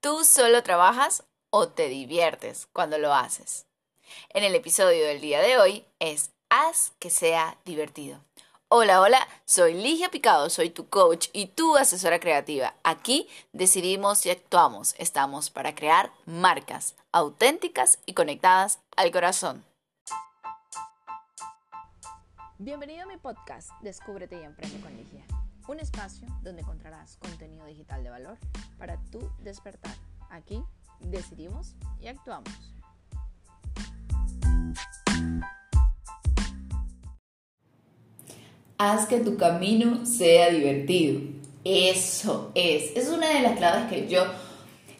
¿Tú solo trabajas o te diviertes cuando lo haces? En el episodio del día de hoy es Haz que sea divertido. Hola, hola, soy Ligia Picado, soy tu coach y tu asesora creativa. Aquí decidimos y actuamos. Estamos para crear marcas auténticas y conectadas al corazón. Bienvenido a mi podcast Descúbrete y Emprende con Ligia un espacio donde encontrarás contenido digital de valor para tu despertar. Aquí decidimos y actuamos. Haz que tu camino sea divertido. Eso es. Es una de las claves que yo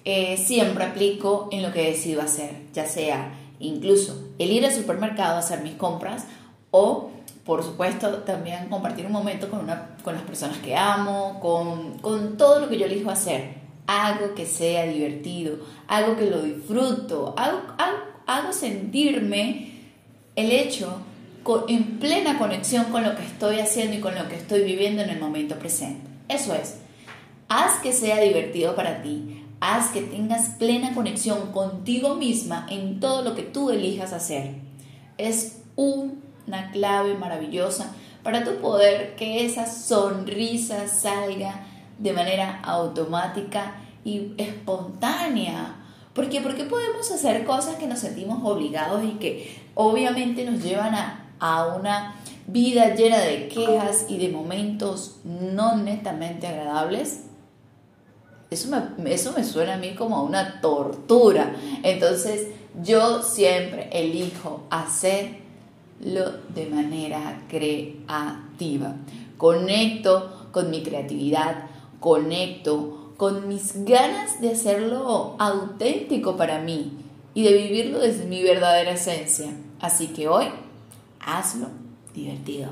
eh, siempre aplico en lo que decido hacer, ya sea incluso el ir al supermercado a hacer mis compras o por supuesto, también compartir un momento con, una, con las personas que amo, con, con todo lo que yo elijo hacer. Algo que sea divertido, algo que lo disfruto, algo, algo, sentirme el hecho en plena conexión con lo que estoy haciendo y con lo que estoy viviendo en el momento presente. Eso es, haz que sea divertido para ti, haz que tengas plena conexión contigo misma en todo lo que tú elijas hacer. Es un una clave maravillosa para tu poder que esa sonrisa salga de manera automática y espontánea. ¿Por qué? Porque podemos hacer cosas que nos sentimos obligados y que obviamente nos llevan a, a una vida llena de quejas y de momentos no netamente agradables. Eso me, eso me suena a mí como a una tortura. Entonces yo siempre elijo hacer de manera creativa. Conecto con mi creatividad, conecto con mis ganas de hacerlo auténtico para mí y de vivirlo desde mi verdadera esencia. Así que hoy, hazlo divertido.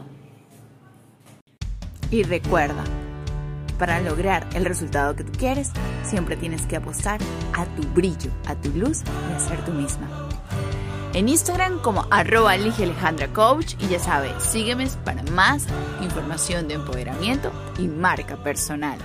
Y recuerda, para lograr el resultado que tú quieres, siempre tienes que apostar a tu brillo, a tu luz y a ser tú misma en Instagram como arroba Alejandra Coach y ya sabes, sígueme para más información de empoderamiento y marca personal.